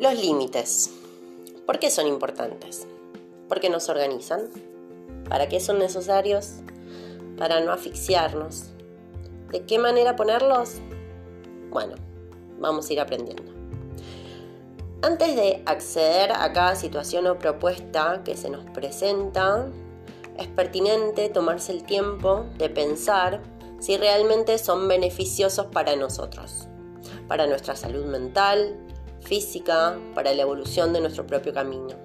Los límites. ¿Por qué son importantes? Porque nos organizan. ¿Para qué son necesarios? Para no asfixiarnos. ¿De qué manera ponerlos? Bueno, vamos a ir aprendiendo. Antes de acceder a cada situación o propuesta que se nos presenta, es pertinente tomarse el tiempo de pensar si realmente son beneficiosos para nosotros, para nuestra salud mental, física, para la evolución de nuestro propio camino.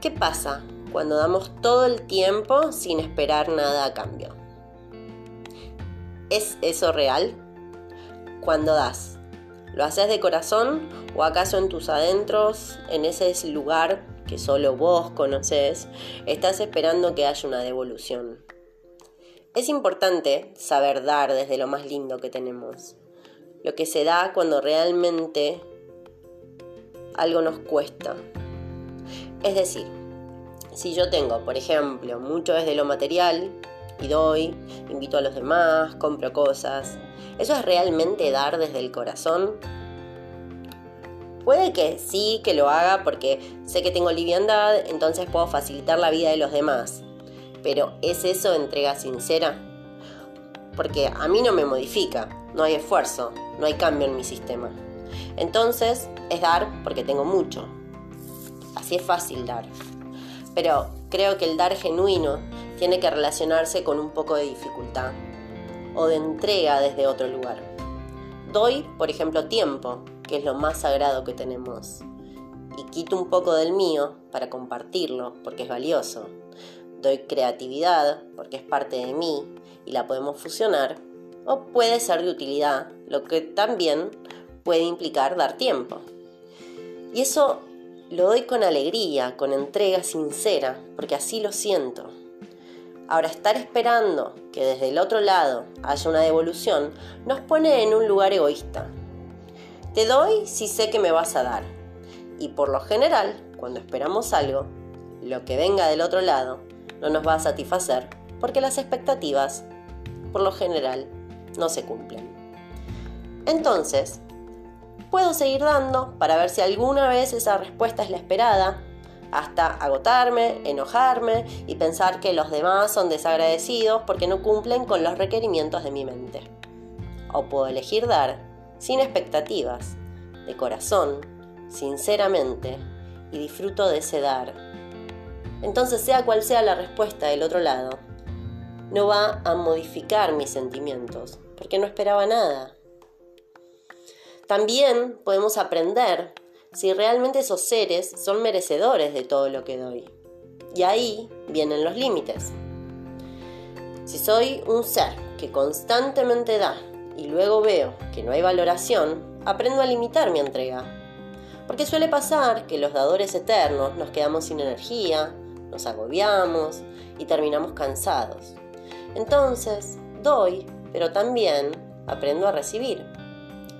¿Qué pasa cuando damos todo el tiempo sin esperar nada a cambio? ¿Es eso real? Cuando das, ¿lo haces de corazón o acaso en tus adentros, en ese lugar que solo vos conoces, estás esperando que haya una devolución? Es importante saber dar desde lo más lindo que tenemos, lo que se da cuando realmente algo nos cuesta. Es decir, si yo tengo, por ejemplo, mucho desde lo material y doy, invito a los demás, compro cosas, ¿eso es realmente dar desde el corazón? Puede que sí, que lo haga porque sé que tengo liviandad, entonces puedo facilitar la vida de los demás. Pero ¿es eso entrega sincera? Porque a mí no me modifica, no hay esfuerzo, no hay cambio en mi sistema. Entonces es dar porque tengo mucho. Así es fácil dar. Pero creo que el dar genuino tiene que relacionarse con un poco de dificultad o de entrega desde otro lugar. Doy, por ejemplo, tiempo, que es lo más sagrado que tenemos, y quito un poco del mío para compartirlo, porque es valioso. Doy creatividad, porque es parte de mí y la podemos fusionar, o puede ser de utilidad, lo que también puede implicar dar tiempo. Y eso lo doy con alegría, con entrega sincera, porque así lo siento. Ahora, estar esperando que desde el otro lado haya una devolución nos pone en un lugar egoísta. Te doy si sé que me vas a dar. Y por lo general, cuando esperamos algo, lo que venga del otro lado no nos va a satisfacer porque las expectativas, por lo general, no se cumplen. Entonces, puedo seguir dando para ver si alguna vez esa respuesta es la esperada, hasta agotarme, enojarme y pensar que los demás son desagradecidos porque no cumplen con los requerimientos de mi mente. O puedo elegir dar sin expectativas, de corazón, sinceramente, y disfruto de ese dar. Entonces, sea cual sea la respuesta del otro lado, no va a modificar mis sentimientos, porque no esperaba nada. También podemos aprender si realmente esos seres son merecedores de todo lo que doy. Y ahí vienen los límites. Si soy un ser que constantemente da y luego veo que no hay valoración, aprendo a limitar mi entrega. Porque suele pasar que los dadores eternos nos quedamos sin energía, nos agobiamos y terminamos cansados. Entonces, doy, pero también aprendo a recibir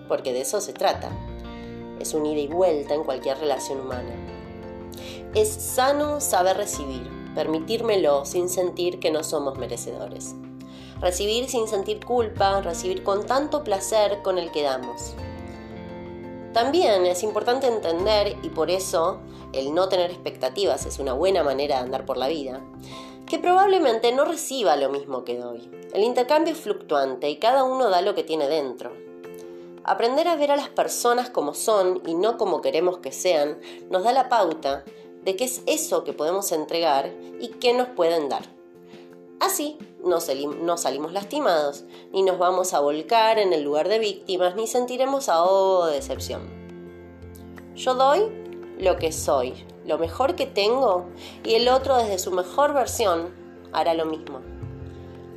porque de eso se trata. Es un ida y vuelta en cualquier relación humana. Es sano saber recibir, permitírmelo sin sentir que no somos merecedores. Recibir sin sentir culpa, recibir con tanto placer con el que damos. También es importante entender, y por eso el no tener expectativas es una buena manera de andar por la vida, que probablemente no reciba lo mismo que doy. El intercambio es fluctuante y cada uno da lo que tiene dentro. Aprender a ver a las personas como son y no como queremos que sean nos da la pauta de qué es eso que podemos entregar y qué nos pueden dar. Así no, salimos lastimados, ni nos vamos a volcar en el lugar de víctimas, ni sentiremos ahogo de decepción. Yo doy lo que soy, lo mejor que tengo, y el otro desde su mejor versión hará lo mismo.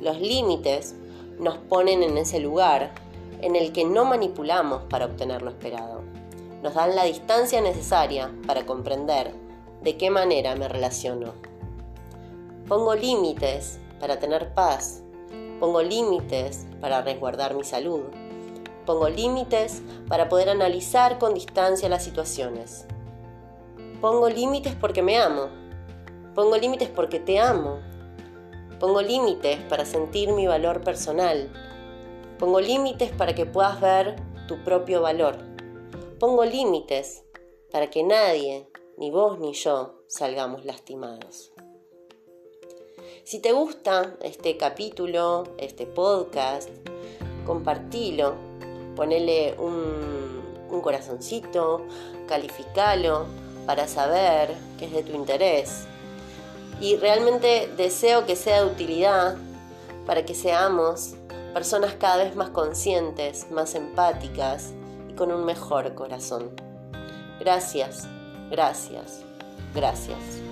Los límites nos ponen en ese lugar en el que no manipulamos para obtener lo esperado. Nos dan la distancia necesaria para comprender de qué manera me relaciono. Pongo límites para tener paz. Pongo límites para resguardar mi salud. Pongo límites para poder analizar con distancia las situaciones. Pongo límites porque me amo. Pongo límites porque te amo. Pongo límites para sentir mi valor personal Pongo límites para que puedas ver tu propio valor. Pongo límites para que nadie, ni vos ni yo, salgamos lastimados. Si te gusta este capítulo, este podcast, compartilo, ponele un, corazoncito, calificalo para saber que es de tu interés. Y realmente deseo que sea de utilidad para que seamos personas cada vez más conscientes, más empáticas y con un mejor corazón. Gracias, gracias, gracias.